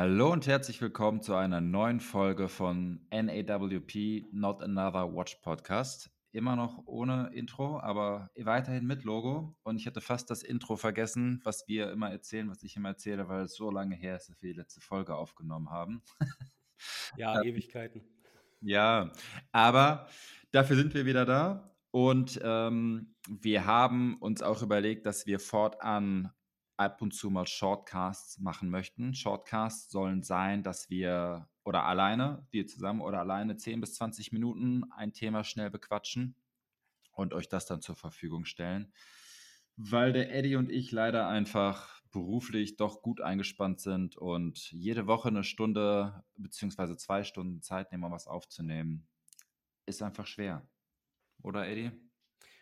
Hallo und herzlich willkommen zu einer neuen Folge von NAWP Not Another Watch Podcast. Immer noch ohne Intro, aber weiterhin mit Logo. Und ich hatte fast das Intro vergessen, was wir immer erzählen, was ich immer erzähle, weil es so lange her ist, dass wir die letzte Folge aufgenommen haben. Ja, Ewigkeiten. Ja, aber dafür sind wir wieder da. Und ähm, wir haben uns auch überlegt, dass wir fortan ab und zu mal Shortcasts machen möchten. Shortcasts sollen sein, dass wir oder alleine, wir zusammen oder alleine 10 bis 20 Minuten ein Thema schnell bequatschen und euch das dann zur Verfügung stellen. Weil der Eddie und ich leider einfach beruflich doch gut eingespannt sind und jede Woche eine Stunde beziehungsweise zwei Stunden Zeit nehmen, um was aufzunehmen, ist einfach schwer. Oder Eddie?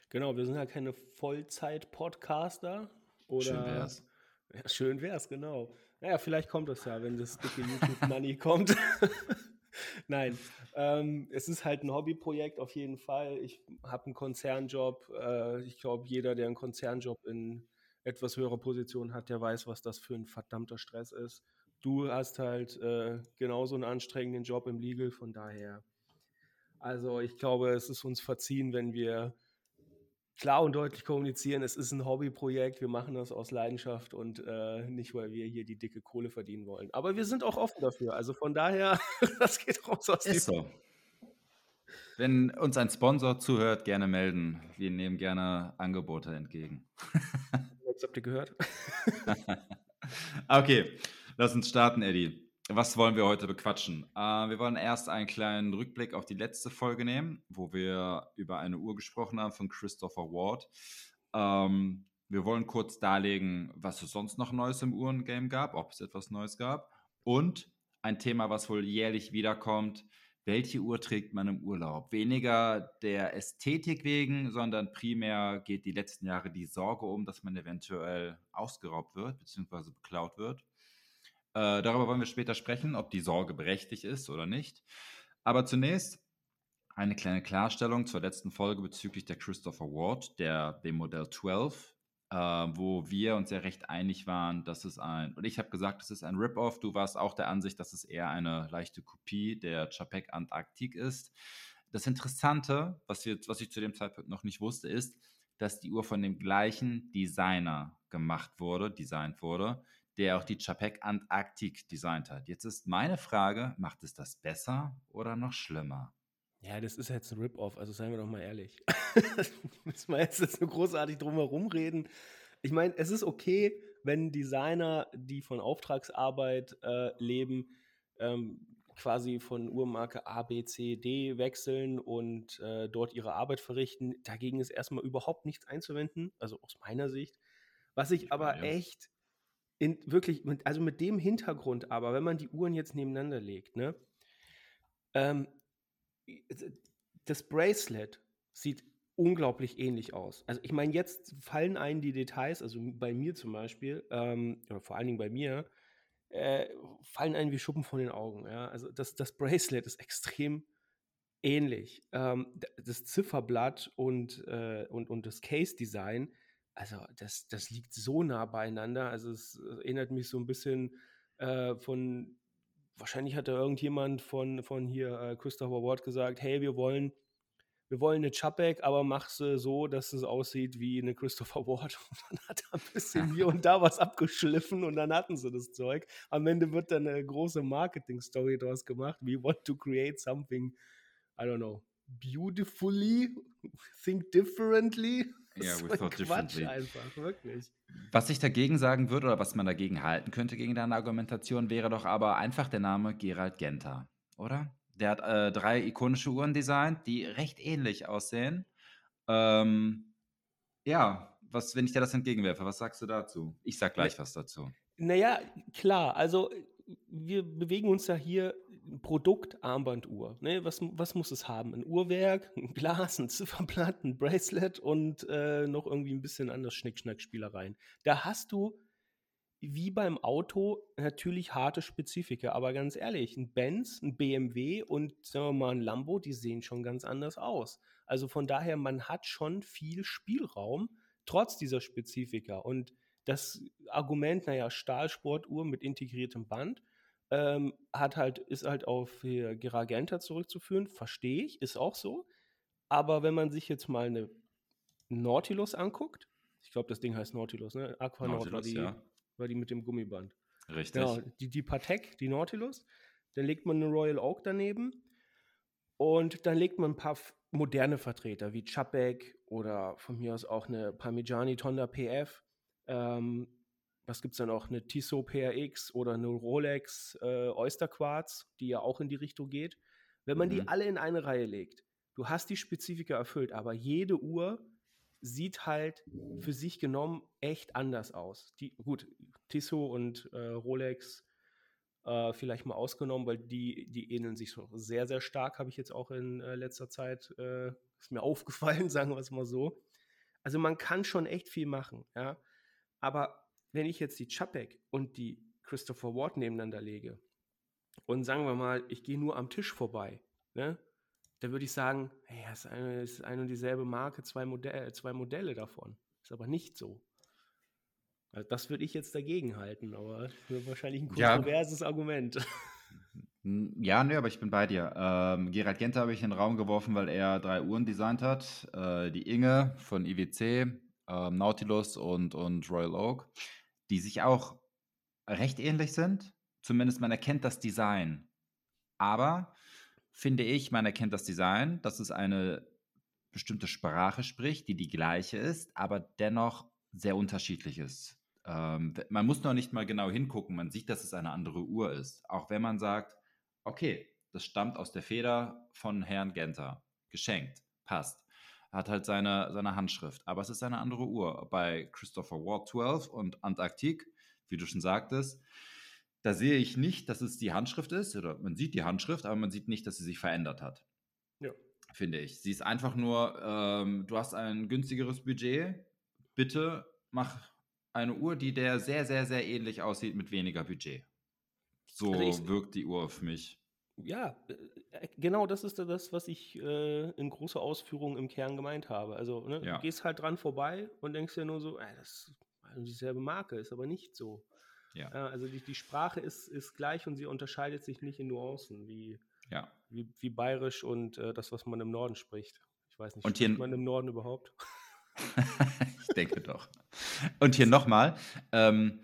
Genau, wir sind ja keine Vollzeit-Podcaster. Oder, Schön wär's. Ja, schön wär's, genau. Naja, vielleicht kommt es ja, wenn das dicke YouTube-Money kommt. Nein, ähm, es ist halt ein Hobbyprojekt auf jeden Fall. Ich habe einen Konzernjob. Äh, ich glaube, jeder, der einen Konzernjob in etwas höherer Position hat, der weiß, was das für ein verdammter Stress ist. Du hast halt äh, genauso einen anstrengenden Job im Legal, von daher. Also ich glaube, es ist uns verziehen, wenn wir klar und deutlich kommunizieren, es ist ein Hobbyprojekt, wir machen das aus Leidenschaft und äh, nicht, weil wir hier die dicke Kohle verdienen wollen. Aber wir sind auch offen dafür. Also von daher, das geht raus aus Ist so. Wenn uns ein Sponsor zuhört, gerne melden. Wir nehmen gerne Angebote entgegen. Jetzt habt ihr gehört. okay, lass uns starten, Eddie. Was wollen wir heute bequatschen? Äh, wir wollen erst einen kleinen Rückblick auf die letzte Folge nehmen, wo wir über eine Uhr gesprochen haben von Christopher Ward. Ähm, wir wollen kurz darlegen, was es sonst noch Neues im Uhrengame gab, ob es etwas Neues gab. Und ein Thema, was wohl jährlich wiederkommt, welche Uhr trägt man im Urlaub? Weniger der Ästhetik wegen, sondern primär geht die letzten Jahre die Sorge um, dass man eventuell ausgeraubt wird bzw. beklaut wird. Äh, darüber wollen wir später sprechen, ob die Sorge berechtigt ist oder nicht. Aber zunächst eine kleine Klarstellung zur letzten Folge bezüglich der Christopher Ward, der dem Modell 12, äh, wo wir uns ja recht einig waren, dass es ein, und ich habe gesagt, es ist ein Rip-Off, du warst auch der Ansicht, dass es eher eine leichte Kopie der Chapek Antarktik ist. Das Interessante, was, wir, was ich zu dem Zeitpunkt noch nicht wusste, ist, dass die Uhr von dem gleichen Designer gemacht wurde, designt wurde, der auch die Chapek Antarktik designt hat. Jetzt ist meine Frage, macht es das besser oder noch schlimmer? Ja, das ist jetzt ein Rip-Off, also seien wir doch mal ehrlich. Müssen wir jetzt so großartig drum herum reden. Ich meine, es ist okay, wenn Designer, die von Auftragsarbeit äh, leben, ähm, quasi von Uhrmarke A, B, C, D wechseln und äh, dort ihre Arbeit verrichten. Dagegen ist erstmal überhaupt nichts einzuwenden, also aus meiner Sicht. Was ich aber echt in, wirklich, also mit dem Hintergrund aber, wenn man die Uhren jetzt nebeneinander legt, ne, ähm, das Bracelet sieht unglaublich ähnlich aus. Also ich meine, jetzt fallen einem die Details, also bei mir zum Beispiel, ähm, oder vor allen Dingen bei mir, äh, fallen einem wie Schuppen von den Augen. Ja? Also das, das Bracelet ist extrem ähnlich. Ähm, das Zifferblatt und, äh, und, und das Case-Design also das, das liegt so nah beieinander. Also es erinnert mich so ein bisschen äh, von, wahrscheinlich hat da irgendjemand von, von hier äh, Christopher Ward gesagt, hey, wir wollen, wir wollen eine Chapek, aber mach sie so, dass es aussieht wie eine Christopher Ward. Und dann hat er ein bisschen hier und da was abgeschliffen und dann hatten sie das Zeug. Am Ende wird dann eine große Marketing-Story daraus gemacht. We want to create something, I don't know, beautifully, think differently. Ja, we thought Quatsch einfach, wirklich. Was ich dagegen sagen würde oder was man dagegen halten könnte gegen deine Argumentation, wäre doch aber einfach der Name Gerald Genter, oder? Der hat äh, drei ikonische Uhren designt, die recht ähnlich aussehen. Ähm, ja, was, wenn ich dir das entgegenwerfe, was sagst du dazu? Ich sag gleich was dazu. Naja, klar, also wir bewegen uns ja hier Produkt Armbanduhr. Ne? Was, was muss es haben? Ein Uhrwerk, ein Glas, ein Zifferblatt, ein Bracelet und äh, noch irgendwie ein bisschen anders Schnickschnack-Spielereien. Da hast du wie beim Auto natürlich harte Spezifika, aber ganz ehrlich, ein Benz, ein BMW und sagen wir mal ein Lambo, die sehen schon ganz anders aus. Also von daher, man hat schon viel Spielraum trotz dieser Spezifika und das Argument, naja, Stahlsportuhr mit integriertem Band, ähm, hat halt, ist halt auf Geragenta zurückzuführen, verstehe ich, ist auch so. Aber wenn man sich jetzt mal eine Nautilus anguckt, ich glaube, das Ding heißt Nautilus, ne? Aquanaut war die, ja. war die mit dem Gummiband. Richtig. Genau, die, die Patek, die Nautilus. Dann legt man eine Royal Oak daneben und dann legt man ein paar moderne Vertreter wie Chapek oder von mir aus auch eine Parmigiani Tonda PF. Ähm, was gibt es dann auch? Eine Tissot PRX oder eine Rolex äh, Oyster Quartz, die ja auch in die Richtung geht. Wenn man mhm. die alle in eine Reihe legt, du hast die Spezifika erfüllt, aber jede Uhr sieht halt für sich genommen echt anders aus. Die, gut, Tissot und äh, Rolex äh, vielleicht mal ausgenommen, weil die, die ähneln sich so sehr, sehr stark, habe ich jetzt auch in äh, letzter Zeit, äh, ist mir aufgefallen, sagen wir es mal so. Also man kann schon echt viel machen, ja. Aber wenn ich jetzt die Chapek und die Christopher Ward nebeneinander lege und sagen wir mal, ich gehe nur am Tisch vorbei, ne? Da würde ich sagen, hey, das ist eine, das ist eine und dieselbe Marke, zwei, Modell, zwei Modelle davon. Ist aber nicht so. Also das würde ich jetzt dagegen halten, aber wahrscheinlich ein kontroverses ja. Argument. Ja, ne, aber ich bin bei dir. Ähm, Gerald Genter habe ich in den Raum geworfen, weil er drei Uhren designt hat. Äh, die Inge von IWC, äh, Nautilus und, und Royal Oak, die sich auch recht ähnlich sind. Zumindest man erkennt das Design. Aber finde ich, man erkennt das Design, dass es eine bestimmte Sprache spricht, die die gleiche ist, aber dennoch sehr unterschiedlich ist. Ähm, man muss noch nicht mal genau hingucken, man sieht, dass es eine andere Uhr ist. Auch wenn man sagt, okay, das stammt aus der Feder von Herrn Genter, geschenkt, passt. Hat halt seine, seine Handschrift, aber es ist eine andere Uhr. Bei Christopher Ward 12 und Antarktik, wie du schon sagtest, da sehe ich nicht, dass es die Handschrift ist, oder man sieht die Handschrift, aber man sieht nicht, dass sie sich verändert hat. Ja. Finde ich. Sie ist einfach nur, ähm, du hast ein günstigeres Budget, bitte mach eine Uhr, die der sehr, sehr, sehr ähnlich aussieht mit weniger Budget. So also wirkt die Uhr für mich. Ja, äh, genau das ist das, was ich äh, in großer Ausführung im Kern gemeint habe. Also, ne, ja. du gehst halt dran vorbei und denkst ja nur so, ey, das ist dieselbe Marke, ist aber nicht so. Ja. Äh, also die, die Sprache ist, ist gleich und sie unterscheidet sich nicht in Nuancen, wie, ja. wie, wie bayerisch und äh, das, was man im Norden spricht. Ich weiß nicht, und spricht man im Norden überhaupt? ich denke doch. Und hier nochmal, ähm,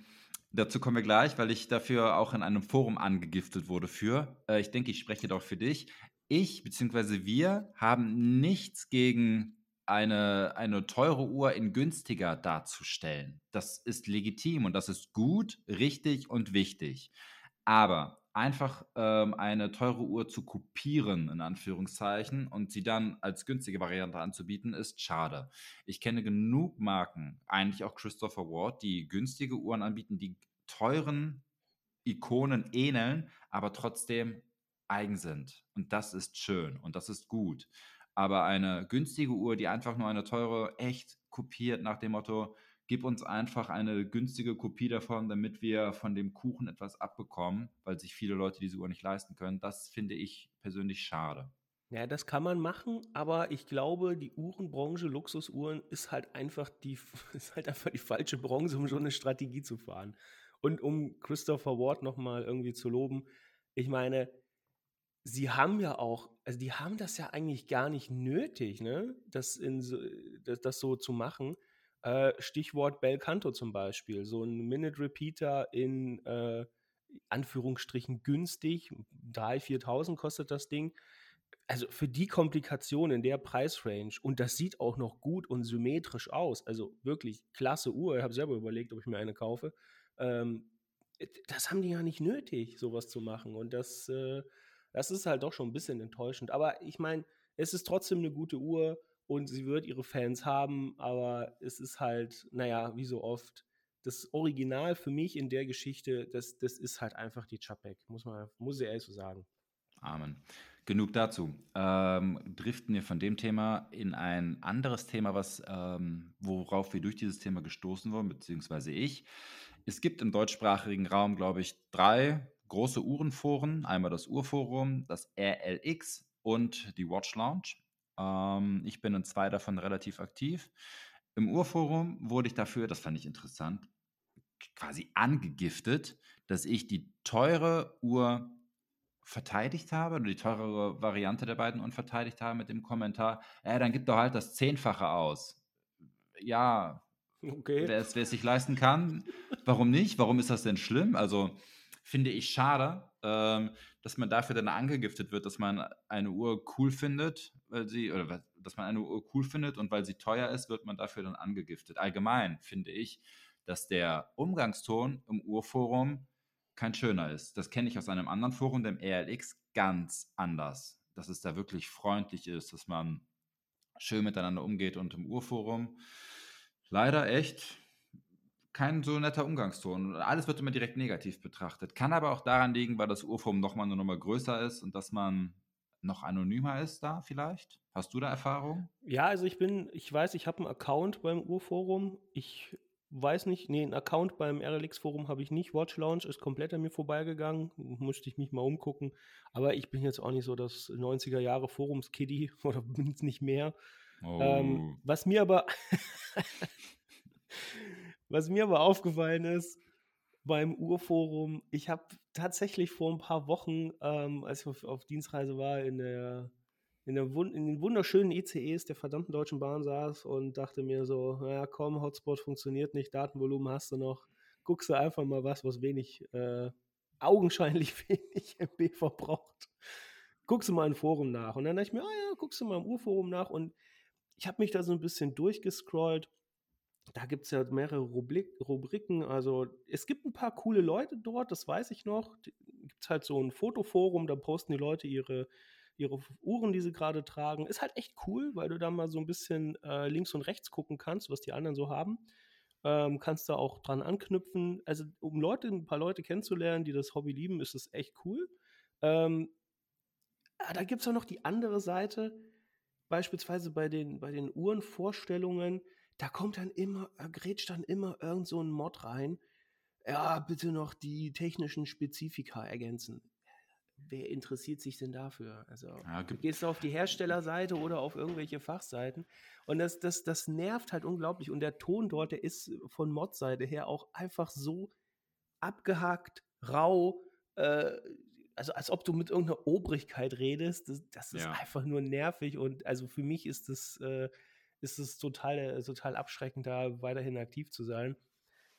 dazu kommen wir gleich, weil ich dafür auch in einem Forum angegiftet wurde für. Äh, ich denke, ich spreche doch für dich. Ich bzw. wir haben nichts gegen eine, eine teure Uhr in günstiger darzustellen. Das ist legitim und das ist gut, richtig und wichtig. Aber einfach ähm, eine teure Uhr zu kopieren, in Anführungszeichen, und sie dann als günstige Variante anzubieten, ist schade. Ich kenne genug Marken, eigentlich auch Christopher Ward, die günstige Uhren anbieten, die teuren Ikonen ähneln, aber trotzdem eigen sind. Und das ist schön und das ist gut. Aber eine günstige Uhr, die einfach nur eine teure echt kopiert nach dem Motto, gib uns einfach eine günstige Kopie davon, damit wir von dem Kuchen etwas abbekommen, weil sich viele Leute diese Uhr nicht leisten können. Das finde ich persönlich schade. Ja, das kann man machen, aber ich glaube, die Uhrenbranche, Luxusuhren, ist halt einfach die, ist halt einfach die falsche Branche, um so eine Strategie zu fahren. Und um Christopher Ward nochmal irgendwie zu loben, ich meine, sie haben ja auch, also die haben das ja eigentlich gar nicht nötig, ne, das, in das, das so zu machen. Äh, Stichwort Belcanto zum Beispiel, so ein Minute Repeater in äh, Anführungsstrichen günstig, 3.000, 4.000 kostet das Ding. Also für die Komplikation in der Preisrange und das sieht auch noch gut und symmetrisch aus, also wirklich klasse Uhr. Ich habe selber überlegt, ob ich mir eine kaufe. Ähm, das haben die ja nicht nötig, sowas zu machen und das, äh, das ist halt doch schon ein bisschen enttäuschend. Aber ich meine, es ist trotzdem eine gute Uhr und sie wird ihre Fans haben, aber es ist halt, naja, wie so oft, das Original für mich in der Geschichte, das, das ist halt einfach die Chapek, muss man, muss ich ehrlich so sagen. Amen. Genug dazu. Ähm, driften wir von dem Thema in ein anderes Thema, was, ähm, worauf wir durch dieses Thema gestoßen wurden, beziehungsweise ich. Es gibt im deutschsprachigen Raum, glaube ich, drei große Uhrenforen. Einmal das Uhrforum, das RLX und die Watch Lounge. Ähm, ich bin in zwei davon relativ aktiv. Im Urforum wurde ich dafür, das fand ich interessant, quasi angegiftet, dass ich die teure Uhr verteidigt habe oder die teurere Variante der beiden Uhren verteidigt habe mit dem Kommentar, äh, dann gib doch halt das Zehnfache aus. Ja, okay. wer es sich leisten kann, warum nicht? Warum ist das denn schlimm? Also finde ich schade, ähm, dass man dafür dann angegiftet wird, dass man eine Uhr cool findet, weil sie, oder dass man eine Uhr cool findet und weil sie teuer ist, wird man dafür dann angegiftet. Allgemein finde ich, dass der Umgangston im Urforum kein schöner ist. Das kenne ich aus einem anderen Forum, dem RLX, ganz anders. Dass es da wirklich freundlich ist, dass man schön miteinander umgeht und im Urforum leider echt kein so netter Umgangston. Alles wird immer direkt negativ betrachtet. Kann aber auch daran liegen, weil das Urforum nochmal eine Nummer größer ist und dass man noch anonymer ist da vielleicht? Hast du da Erfahrung? Ja, also ich bin, ich weiß, ich habe einen Account beim Urforum. Ich weiß nicht, nee, einen Account beim RLX-Forum habe ich nicht. Watch Launch ist komplett an mir vorbeigegangen. Musste ich mich mal umgucken. Aber ich bin jetzt auch nicht so das 90er Jahre Forums-Kiddie oder bin es nicht mehr. Oh. Ähm, was mir aber Was mir aber aufgefallen ist beim Urforum, ich habe tatsächlich vor ein paar Wochen, ähm, als ich auf, auf, Dienstreise war, in, der, in, der in den wunderschönen ICEs der verdammten Deutschen Bahn saß und dachte mir so, naja komm, Hotspot funktioniert nicht, Datenvolumen hast du noch, guckst du einfach mal was, was wenig, äh, augenscheinlich wenig MB verbraucht. Guckst du mal im Forum nach. Und dann dachte ich mir, ah ja, guckst du mal im Urforum nach und ich habe mich da so ein bisschen durchgescrollt da gibt es ja mehrere Rubrik Rubriken. Also es gibt ein paar coole Leute dort, das weiß ich noch. Gibt es halt so ein Fotoforum, da posten die Leute ihre, ihre Uhren, die sie gerade tragen. Ist halt echt cool, weil du da mal so ein bisschen äh, links und rechts gucken kannst, was die anderen so haben. Ähm, kannst da auch dran anknüpfen. Also um Leute, ein paar Leute kennenzulernen, die das Hobby lieben, ist es echt cool. Ähm, ah, da gibt es auch noch die andere Seite, beispielsweise bei den, bei den Uhrenvorstellungen da kommt dann immer, da grätscht dann immer irgend so ein Mod rein. Ja, bitte noch die technischen Spezifika ergänzen. Wer interessiert sich denn dafür? Also, ja, du gehst auf die Herstellerseite oder auf irgendwelche Fachseiten und das, das, das nervt halt unglaublich. Und der Ton dort, der ist von Mod-Seite her auch einfach so abgehackt, rau, äh, also als ob du mit irgendeiner Obrigkeit redest. Das, das ist ja. einfach nur nervig und also für mich ist das äh, ist es total, äh, total abschreckend, da weiterhin aktiv zu sein.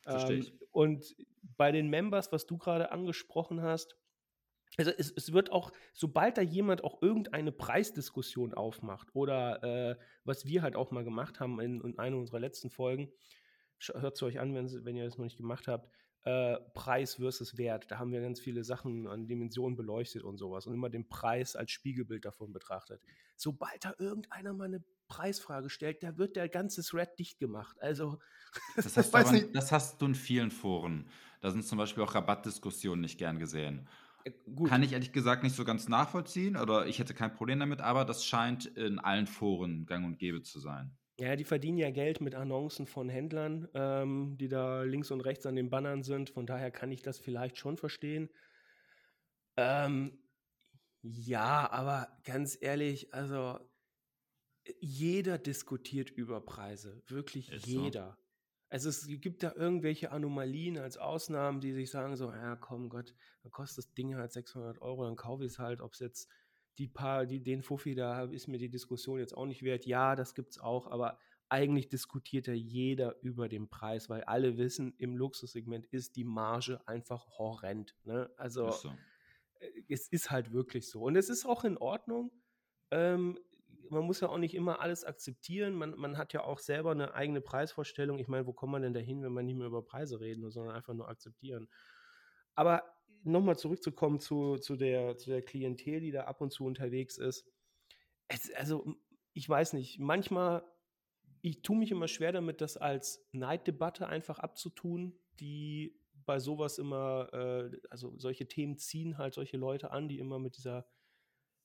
Ähm, und bei den Members, was du gerade angesprochen hast, also es, es, wird auch, sobald da jemand auch irgendeine Preisdiskussion aufmacht oder äh, was wir halt auch mal gemacht haben in, in einer unserer letzten Folgen, hört es euch an, wenn, wenn ihr das noch nicht gemacht habt, äh, Preis versus Wert. Da haben wir ganz viele Sachen an Dimensionen beleuchtet und sowas und immer den Preis als Spiegelbild davon betrachtet. Sobald da irgendeiner mal eine Preisfrage stellt, da wird der ganze Thread dicht gemacht. Also, das hast, aber, das hast du in vielen Foren. Da sind zum Beispiel auch Rabattdiskussionen nicht gern gesehen. Äh, gut. Kann ich ehrlich gesagt nicht so ganz nachvollziehen oder ich hätte kein Problem damit, aber das scheint in allen Foren gang und gäbe zu sein. Ja, die verdienen ja Geld mit Annoncen von Händlern, ähm, die da links und rechts an den Bannern sind. Von daher kann ich das vielleicht schon verstehen. Ähm, ja, aber ganz ehrlich, also jeder diskutiert über Preise, wirklich Ist jeder. So. Also es gibt da irgendwelche Anomalien als Ausnahmen, die sich sagen so, ja komm Gott, dann kostet das Ding halt 600 Euro, dann kaufe ich es halt, ob es jetzt die paar, die, den Fuffi da ist mir die Diskussion jetzt auch nicht wert. Ja, das gibt's auch, aber eigentlich diskutiert ja jeder über den Preis, weil alle wissen, im Luxussegment ist die Marge einfach horrend. Ne? Also so. Äh, es ist halt wirklich so. Und es ist auch in Ordnung. Ähm, man muss ja auch nicht immer alles akzeptieren. Man, man hat ja auch selber eine eigene Preisvorstellung. Ich meine, wo kommt man denn dahin, wenn man nicht mehr über Preise reden, sondern einfach nur akzeptieren? Aber nochmal zurückzukommen zu, zu, der, zu der Klientel, die da ab und zu unterwegs ist. Es, also, ich weiß nicht, manchmal, ich tue mich immer schwer damit, das als Neiddebatte einfach abzutun, die bei sowas immer, äh, also solche Themen ziehen halt solche Leute an, die immer mit dieser,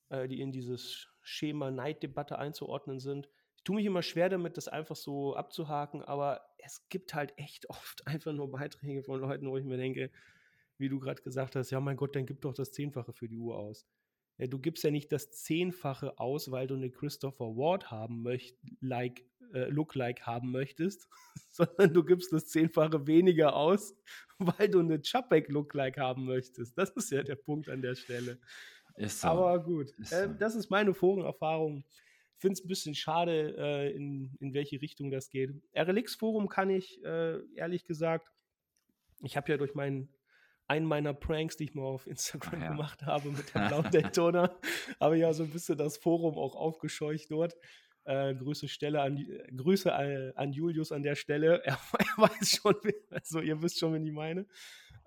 äh, die in dieses Schema Neiddebatte einzuordnen sind. Ich tue mich immer schwer damit, das einfach so abzuhaken, aber es gibt halt echt oft einfach nur Beiträge von Leuten, wo ich mir denke, wie du gerade gesagt hast, ja mein Gott, dann gib doch das Zehnfache für die Uhr aus. Ja, du gibst ja nicht das Zehnfache aus, weil du eine Christopher Ward haben möchtest, like äh, Lookalike haben möchtest, sondern du gibst das Zehnfache weniger aus, weil du eine Chapek Lookalike haben möchtest. Das ist ja der Punkt an der Stelle. Ist so. Aber gut, ist äh, so. das ist meine Forenerfahrung. Ich finde es ein bisschen schade, äh, in, in welche Richtung das geht. RLX-Forum kann ich, äh, ehrlich gesagt, ich habe ja durch meinen einen meiner Pranks, die ich mal auf Instagram ja. gemacht habe mit dem blauen Daytona, habe ich ja so ein bisschen das Forum auch aufgescheucht dort. Äh, Grüße, Stelle an, Grüße an, an, Julius an der Stelle. Er, er, weiß schon, also ihr wisst schon, wen ich meine.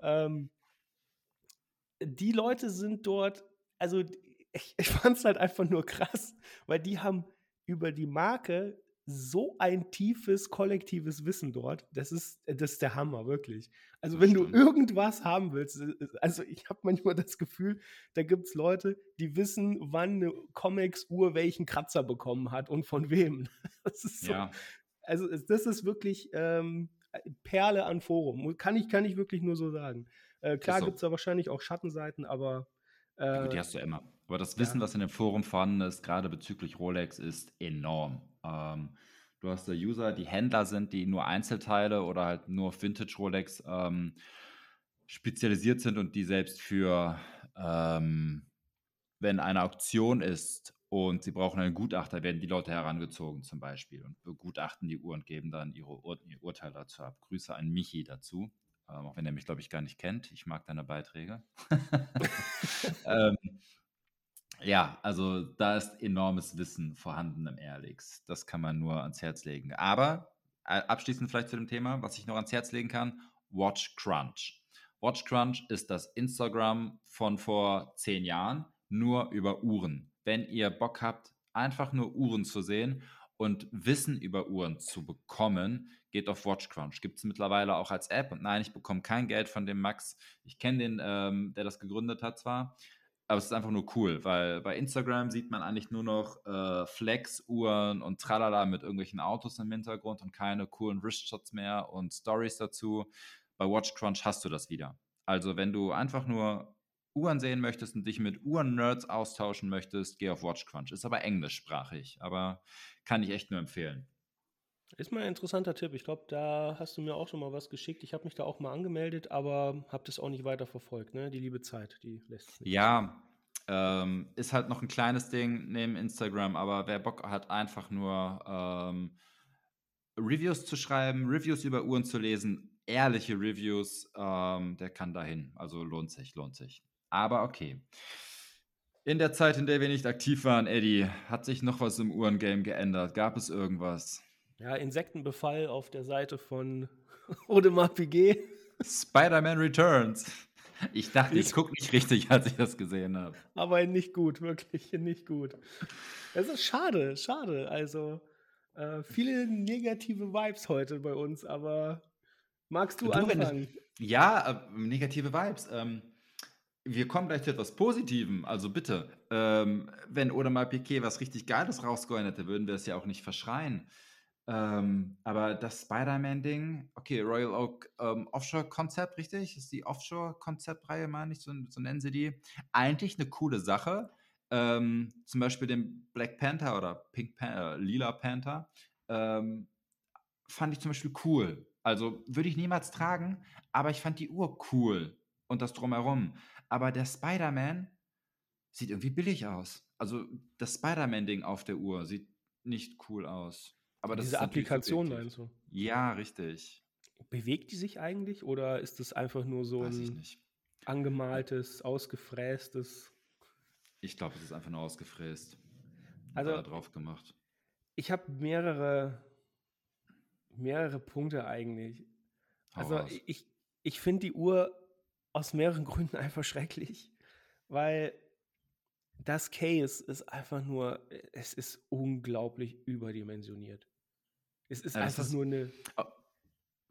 Ähm, die Leute sind dort, also ich, ich fand es halt einfach nur krass, weil die haben über die Marke so ein tiefes kollektives Wissen dort. Das ist, das ist der Hammer, wirklich. Also, wenn du irgendwas haben willst, äh, äh, also ich habe manchmal das Gefühl, da gibt es Leute, die wissen, wann eine Comics-Uhr welchen Kratzer bekommen hat und von wem. Das ist so. Ja. Also, das ist wirklich ähm, Perle an Forum. Kann ich, kann ich wirklich nur so sagen. Äh, klar gibt es da wahrscheinlich auch Schattenseiten, aber. Äh, ja, die hast du immer. Aber das Wissen, ja. was in dem Forum vorhanden ist, gerade bezüglich Rolex, ist enorm. Ähm, du hast da User, die Händler sind, die nur Einzelteile oder halt nur auf Vintage Rolex ähm, spezialisiert sind und die selbst für, ähm, wenn eine Auktion ist und sie brauchen einen Gutachter, werden die Leute herangezogen zum Beispiel und begutachten die Uhr und geben dann ihre Ur ihr Urteil dazu ab. Grüße an Michi dazu, ähm, auch wenn er mich, glaube ich, gar nicht kennt. Ich mag deine Beiträge. ähm, ja, also da ist enormes Wissen vorhanden im Airlix. Das kann man nur ans Herz legen. Aber äh, abschließend vielleicht zu dem Thema, was ich noch ans Herz legen kann, Watch Crunch. Watch Crunch ist das Instagram von vor zehn Jahren, nur über Uhren. Wenn ihr Bock habt, einfach nur Uhren zu sehen und Wissen über Uhren zu bekommen, geht auf Watch Crunch. Gibt es mittlerweile auch als App. Und nein, ich bekomme kein Geld von dem Max. Ich kenne den, ähm, der das gegründet hat zwar. Aber es ist einfach nur cool, weil bei Instagram sieht man eigentlich nur noch äh, Flex-Uhren und Tralala mit irgendwelchen Autos im Hintergrund und keine coolen Wristshots mehr und Stories dazu. Bei Watch Crunch hast du das wieder. Also wenn du einfach nur Uhren sehen möchtest und dich mit Uhren-Nerds austauschen möchtest, geh auf Watch Crunch. Ist aber englischsprachig, aber kann ich echt nur empfehlen. Ist mal ein interessanter Tipp. Ich glaube, da hast du mir auch schon mal was geschickt. Ich habe mich da auch mal angemeldet, aber habe das auch nicht weiter verfolgt. Ne? Die liebe Zeit, die lässt sich. Ja, ähm, ist halt noch ein kleines Ding neben Instagram, aber wer Bock hat, einfach nur ähm, Reviews zu schreiben, Reviews über Uhren zu lesen, ehrliche Reviews, ähm, der kann dahin. Also lohnt sich, lohnt sich. Aber okay. In der Zeit, in der wir nicht aktiv waren, Eddie, hat sich noch was im Uhrengame geändert? Gab es irgendwas? Ja, Insektenbefall auf der Seite von Audemars Piguet. Spider-Man Returns. Ich dachte, ich gucke nicht richtig, als ich das gesehen habe. Aber nicht gut, wirklich nicht gut. Es ist schade, schade. Also äh, viele negative Vibes heute bei uns, aber magst du, du anfangen? ja, äh, negative Vibes. Ähm, wir kommen gleich zu etwas Positivem. Also bitte, ähm, wenn Audemars Piquet was richtig Geiles rausgeholt hätte, würden wir es ja auch nicht verschreien. Ähm, aber das Spider-Man-Ding, okay, Royal Oak ähm, Offshore-Konzept, richtig? Ist die Offshore-Konzeptreihe, meine ich, so, so, nennen sie die. Eigentlich eine coole Sache. Ähm, zum Beispiel den Black Panther oder Pink Panther, äh, Lila Panther, ähm, fand ich zum Beispiel cool. Also würde ich niemals tragen, aber ich fand die Uhr cool und das drumherum. Aber der Spider-Man sieht irgendwie billig aus. Also das Spider-Man-Ding auf der Uhr sieht nicht cool aus. Aber Diese Applikation meinst du? Ja, richtig. Bewegt die sich eigentlich oder ist das einfach nur so Weiß ein angemaltes, ausgefrästes? Ich glaube, es ist einfach nur ausgefräst. Also drauf gemacht. Ich habe mehrere, mehrere Punkte eigentlich. Hau also ich, ich finde die Uhr aus mehreren Gründen einfach schrecklich, weil das Case ist einfach nur, es ist unglaublich überdimensioniert. Es ist ja, einfach ist, nur eine. Oh,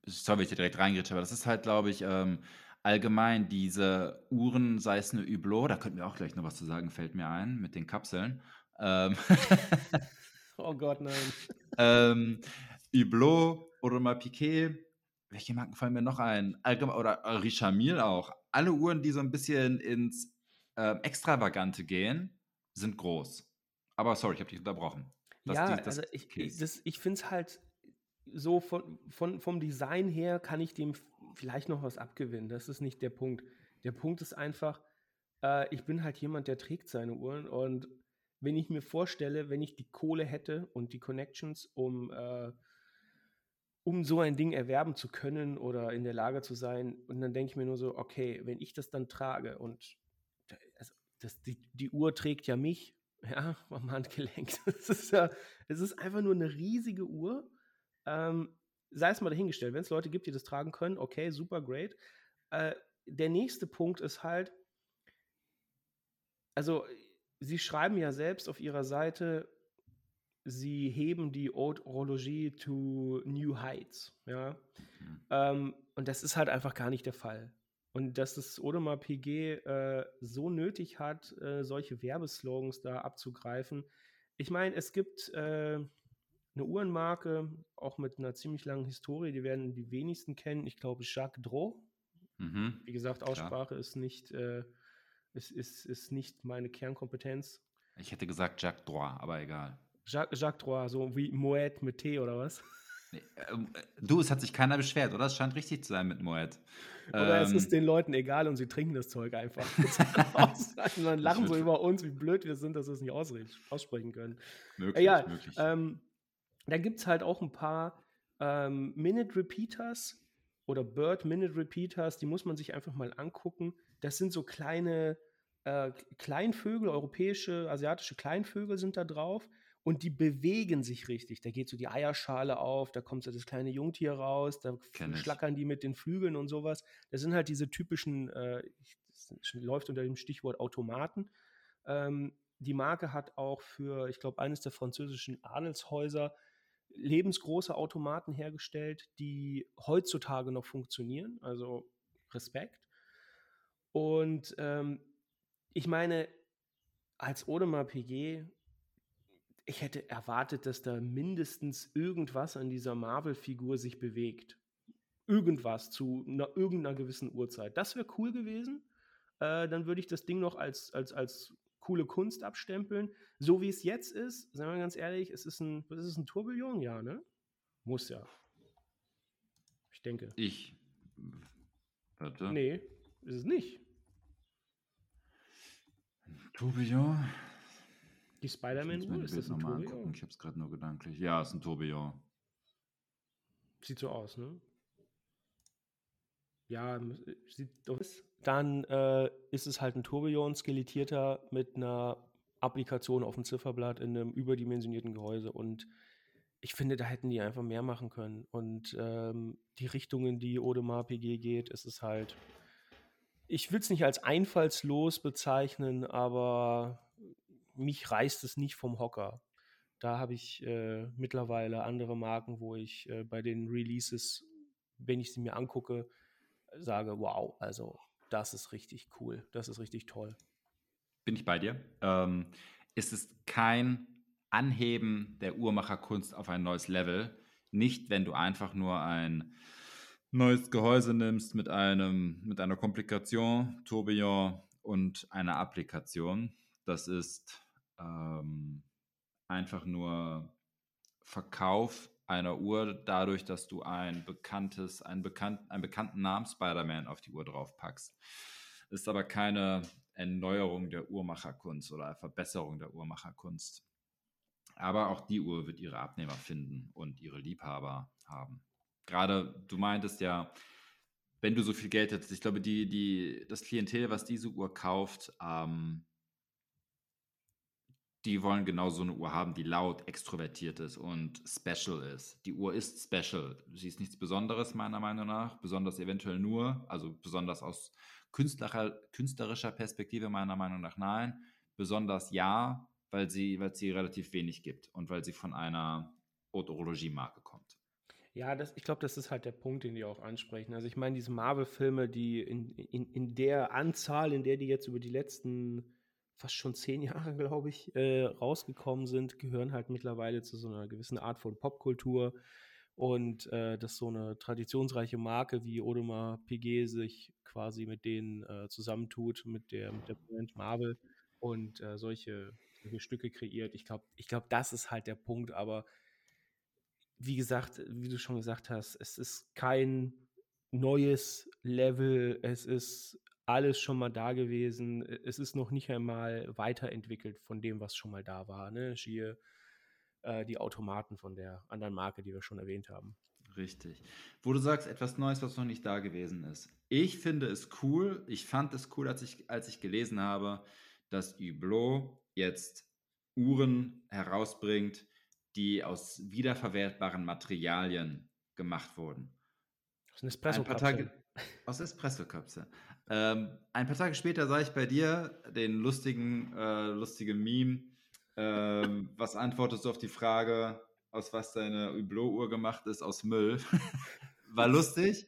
sorry, wenn ich dir direkt reingrätsche, aber das ist halt, glaube ich, ähm, allgemein diese Uhren, sei es eine Hublot, da könnten wir auch gleich noch was zu sagen, fällt mir ein, mit den Kapseln. Ähm, oh Gott, nein. ähm, Hublot oder mal Piquet, welche Marken fallen mir noch ein? Allgemein, oder Richamil auch. Alle Uhren, die so ein bisschen ins äh, Extravagante gehen, sind groß. Aber sorry, ich habe dich unterbrochen. ja, die, also ich, ich, ich finde es halt so von, von, vom Design her kann ich dem vielleicht noch was abgewinnen. Das ist nicht der Punkt. Der Punkt ist einfach, äh, ich bin halt jemand, der trägt seine Uhren und wenn ich mir vorstelle, wenn ich die Kohle hätte und die Connections, um, äh, um so ein Ding erwerben zu können oder in der Lage zu sein, und dann denke ich mir nur so, okay, wenn ich das dann trage und also das, die, die Uhr trägt ja mich, ja, am Handgelenk. Es ist ja, ist einfach nur eine riesige Uhr. Ähm, sei es mal dahingestellt, wenn es Leute gibt, die das tragen können, okay, super, great. Äh, der nächste Punkt ist halt, also Sie schreiben ja selbst auf Ihrer Seite, Sie heben die Haute Horologie to new heights. Ja? Mhm. Ähm, und das ist halt einfach gar nicht der Fall. Und dass das Audemars PG äh, so nötig hat, äh, solche Werbeslogans da abzugreifen. Ich meine, es gibt äh, eine Uhrenmarke, auch mit einer ziemlich langen Historie, die werden die wenigsten kennen. Ich glaube, Jacques Drault. Mhm. Wie gesagt, Aussprache Klar. ist nicht äh, ist, ist, ist nicht meine Kernkompetenz. Ich hätte gesagt Jacques Droit, aber egal. Jacques, Jacques Droit, so wie Moet mit T oder was? Ähm, du, es hat sich keiner beschwert, oder? Es scheint richtig zu sein mit Moet. Oder ähm, es ist den Leuten egal und sie trinken das Zeug einfach. und dann lachen so über uns, wie blöd wir sind, dass wir es nicht aussprechen können. Möglich, ja, möglich. Ähm, da gibt es halt auch ein paar ähm, Minute Repeaters oder Bird Minute Repeaters, die muss man sich einfach mal angucken. Das sind so kleine äh, Kleinvögel, europäische, asiatische Kleinvögel sind da drauf und die bewegen sich richtig. Da geht so die Eierschale auf, da kommt so das kleine Jungtier raus, da schlackern die mit den Flügeln und sowas. Das sind halt diese typischen, äh, das läuft unter dem Stichwort Automaten. Ähm, die Marke hat auch für, ich glaube, eines der französischen Adelshäuser lebensgroße Automaten hergestellt, die heutzutage noch funktionieren. Also Respekt. Und ähm, ich meine, als Odemar PG, ich hätte erwartet, dass da mindestens irgendwas an dieser Marvel-Figur sich bewegt. Irgendwas zu einer, irgendeiner gewissen Uhrzeit. Das wäre cool gewesen. Äh, dann würde ich das Ding noch als, als, als coole Kunst abstempeln. So wie es jetzt ist, sagen wir ganz ehrlich, es ist ein, was ist ein Tourbillon? Ja, ne? Muss ja. Ich denke. Ich. Warte. Nee, ist es nicht. Tourbillon? Die Spider-Man-Uhr, ist das ein Tourbillon? Ich habe es gerade nur gedanklich. Ja, es ist ein Tourbillon. Sieht so aus, ne? Ja, sieht doch. Dann äh, ist es halt ein Tourbillon, skelettierter mit einer Applikation auf dem Zifferblatt in einem überdimensionierten Gehäuse. Und ich finde, da hätten die einfach mehr machen können. Und ähm, die Richtung, in die Audemars PG geht, ist es halt ich will es nicht als einfallslos bezeichnen, aber mich reißt es nicht vom Hocker. Da habe ich äh, mittlerweile andere Marken, wo ich äh, bei den Releases, wenn ich sie mir angucke, sage, wow, also das ist richtig cool, das ist richtig toll. Bin ich bei dir. Ähm, ist es kein Anheben der Uhrmacherkunst auf ein neues Level, nicht wenn du einfach nur ein neues Gehäuse nimmst mit einem, mit einer Komplikation, Tourbillon und einer Applikation. Das ist ähm, einfach nur Verkauf einer Uhr dadurch, dass du ein bekanntes, einen, bekannt, einen bekannten Namen Spider-Man auf die Uhr draufpackst. Ist aber keine Erneuerung der Uhrmacherkunst oder Verbesserung der Uhrmacherkunst. Aber auch die Uhr wird ihre Abnehmer finden und ihre Liebhaber haben gerade, du meintest ja, wenn du so viel Geld hättest, ich glaube, die, die, das Klientel, was diese Uhr kauft, ähm, die wollen genau so eine Uhr haben, die laut, extrovertiert ist und special ist. Die Uhr ist special. Sie ist nichts Besonderes, meiner Meinung nach. Besonders eventuell nur, also besonders aus künstlerischer, künstlerischer Perspektive, meiner Meinung nach nein. Besonders ja, weil sie, weil sie relativ wenig gibt und weil sie von einer Haute-Horologie-Marke kommt. Ja, das, ich glaube, das ist halt der Punkt, den die auch ansprechen. Also ich meine, diese Marvel-Filme, die in, in, in der Anzahl, in der die jetzt über die letzten fast schon zehn Jahre, glaube ich, äh, rausgekommen sind, gehören halt mittlerweile zu so einer gewissen Art von Popkultur. Und äh, dass so eine traditionsreiche Marke wie Audemars PG sich quasi mit denen äh, zusammentut, mit der, mit der Brand Marvel und äh, solche solche Stücke kreiert. Ich glaube, ich glaub, das ist halt der Punkt. Aber wie gesagt, wie du schon gesagt hast, es ist kein neues Level. Es ist alles schon mal da gewesen. Es ist noch nicht einmal weiterentwickelt von dem, was schon mal da war. Ne? Schier äh, die Automaten von der anderen Marke, die wir schon erwähnt haben. Richtig. Wo du sagst, etwas Neues, was noch nicht da gewesen ist. Ich finde es cool. Ich fand es cool, als ich, als ich gelesen habe, dass Hublot jetzt Uhren herausbringt, die aus wiederverwertbaren Materialien gemacht wurden. Aus Espresso-Kapsel. Aus Espresso-Kapsel. Ähm, ein paar Tage später sah ich bei dir den lustigen, äh, lustigen Meme. Ähm, was antwortest du auf die Frage, aus was deine Hublot-Uhr gemacht ist? Aus Müll. War lustig.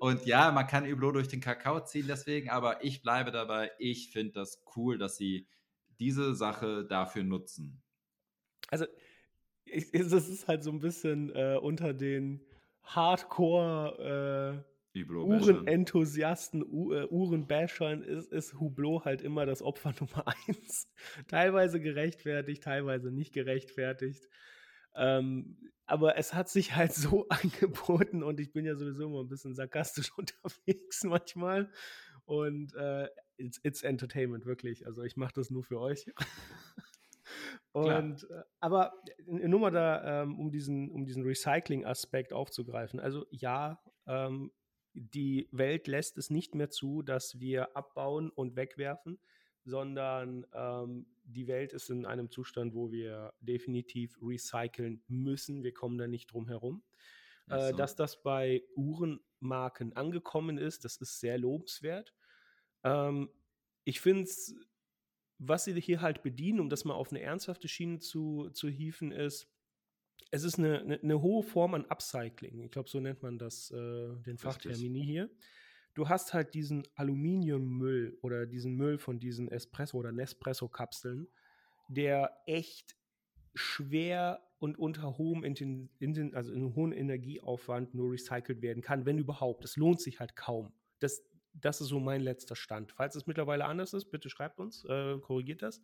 Und ja, man kann Hublot durch den Kakao ziehen deswegen, aber ich bleibe dabei. Ich finde das cool, dass sie diese Sache dafür nutzen. Also, es ist halt so ein bisschen äh, unter den Hardcore äh, Uhrenenthusiasten, uh, Uhrenbashern ist, ist Hublot halt immer das Opfer Nummer eins. teilweise gerechtfertigt, teilweise nicht gerechtfertigt. Ähm, aber es hat sich halt so angeboten und ich bin ja sowieso immer ein bisschen sarkastisch unterwegs manchmal. Und äh, it's, it's Entertainment, wirklich. Also ich mache das nur für euch. Und, Klar. Äh, aber nur mal da, ähm, um diesen, um diesen Recycling-Aspekt aufzugreifen. Also ja, ähm, die Welt lässt es nicht mehr zu, dass wir abbauen und wegwerfen, sondern ähm, die Welt ist in einem Zustand, wo wir definitiv recyceln müssen. Wir kommen da nicht drum herum. Äh, so. Dass das bei Uhrenmarken angekommen ist, das ist sehr lobenswert. Ähm, ich finde es was sie hier halt bedienen, um das mal auf eine ernsthafte Schiene zu, zu hieven, ist, es ist eine, eine, eine hohe Form an Upcycling. Ich glaube, so nennt man das, äh, den Fachtermini hier. Du hast halt diesen Aluminiummüll oder diesen Müll von diesen Espresso- oder Nespresso-Kapseln, der echt schwer und unter hohem in, in, also in hohem Energieaufwand nur recycelt werden kann, wenn überhaupt. Das lohnt sich halt kaum. Das, das ist so mein letzter Stand. Falls es mittlerweile anders ist, bitte schreibt uns, äh, korrigiert das.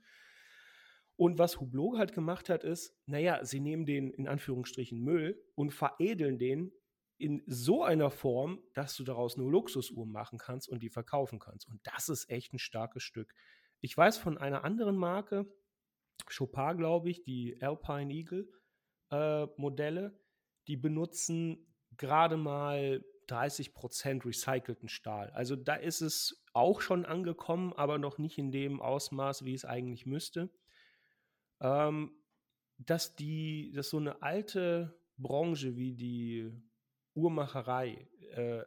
Und was Hublot halt gemacht hat, ist, naja, sie nehmen den in Anführungsstrichen Müll und veredeln den in so einer Form, dass du daraus eine Luxusuhr machen kannst und die verkaufen kannst. Und das ist echt ein starkes Stück. Ich weiß von einer anderen Marke, Chopin, glaube ich, die Alpine Eagle äh, Modelle, die benutzen gerade mal 30 Prozent recycelten Stahl. Also da ist es auch schon angekommen, aber noch nicht in dem Ausmaß, wie es eigentlich müsste. Ähm, dass die, dass so eine alte Branche wie die Uhrmacherei äh,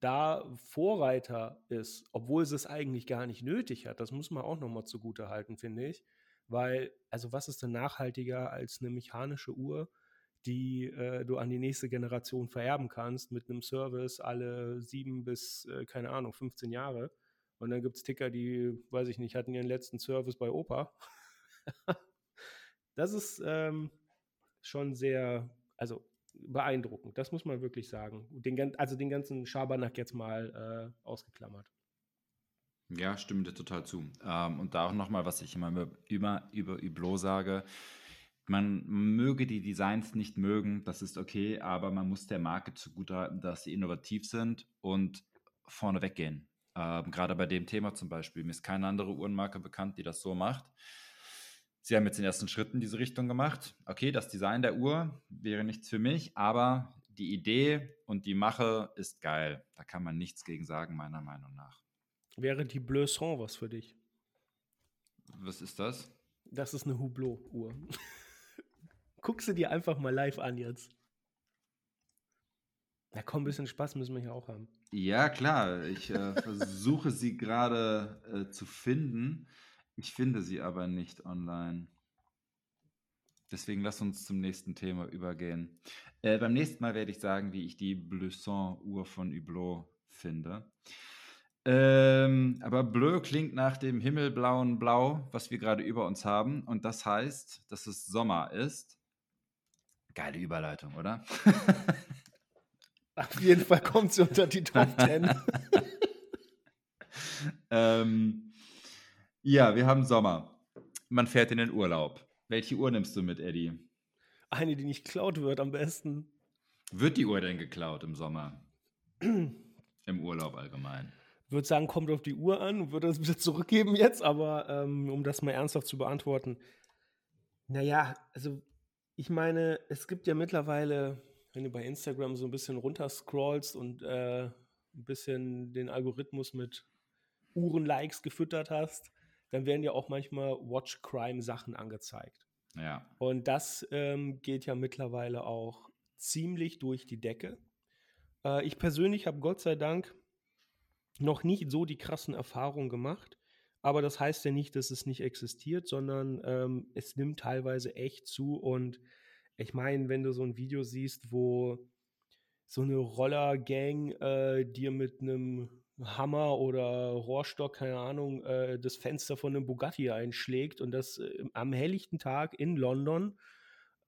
da Vorreiter ist, obwohl sie es eigentlich gar nicht nötig hat, das muss man auch nochmal zugute halten, finde ich. Weil, also was ist denn nachhaltiger als eine mechanische Uhr, die äh, du an die nächste Generation vererben kannst mit einem Service alle sieben bis, äh, keine Ahnung, 15 Jahre. Und dann gibt es Ticker, die, weiß ich nicht, hatten ihren letzten Service bei Opa. das ist ähm, schon sehr, also beeindruckend. Das muss man wirklich sagen. Den, also den ganzen Schabernack jetzt mal äh, ausgeklammert. Ja, stimme dir total zu. Ähm, und da auch nochmal, was ich immer über, über, über Hublot sage, man möge die Designs nicht mögen, das ist okay, aber man muss der Marke zugutehalten, dass sie innovativ sind und vorne weggehen. Ähm, gerade bei dem Thema zum Beispiel. Mir ist keine andere Uhrenmarke bekannt, die das so macht. Sie haben jetzt den ersten Schritt in diese Richtung gemacht. Okay, das Design der Uhr wäre nichts für mich, aber die Idee und die Mache ist geil. Da kann man nichts gegen sagen, meiner Meinung nach. Wäre die Bleu Sang was für dich? Was ist das? Das ist eine Hublot-Uhr. Guck sie dir einfach mal live an jetzt. Na komm, ein bisschen Spaß müssen wir hier auch haben. Ja, klar. Ich äh, versuche sie gerade äh, zu finden. Ich finde sie aber nicht online. Deswegen lass uns zum nächsten Thema übergehen. Äh, beim nächsten Mal werde ich sagen, wie ich die Blusson-Uhr von Hublot finde. Ähm, aber Bleu klingt nach dem himmelblauen Blau, was wir gerade über uns haben. Und das heißt, dass es Sommer ist. Geile Überleitung, oder? Auf jeden Fall kommt sie unter die Top 10. ähm, ja, wir haben Sommer. man fährt in den Urlaub. Welche Uhr nimmst du mit, Eddie? Eine, die nicht geklaut wird, am besten. Wird die Uhr denn geklaut im Sommer? Im Urlaub allgemein. Ich würde sagen, kommt auf die Uhr an und würde das wieder zurückgeben jetzt, aber ähm, um das mal ernsthaft zu beantworten. Naja, also ich meine, es gibt ja mittlerweile, wenn du bei Instagram so ein bisschen runterscrollst und äh, ein bisschen den Algorithmus mit Uhren-Likes gefüttert hast, dann werden ja auch manchmal Watch-Crime-Sachen angezeigt. Ja. Und das ähm, geht ja mittlerweile auch ziemlich durch die Decke. Äh, ich persönlich habe Gott sei Dank noch nicht so die krassen Erfahrungen gemacht. Aber das heißt ja nicht, dass es nicht existiert, sondern ähm, es nimmt teilweise echt zu. Und ich meine, wenn du so ein Video siehst, wo so eine Rollergang äh, dir mit einem Hammer oder Rohrstock, keine Ahnung, äh, das Fenster von einem Bugatti einschlägt und das äh, am helllichten Tag in London,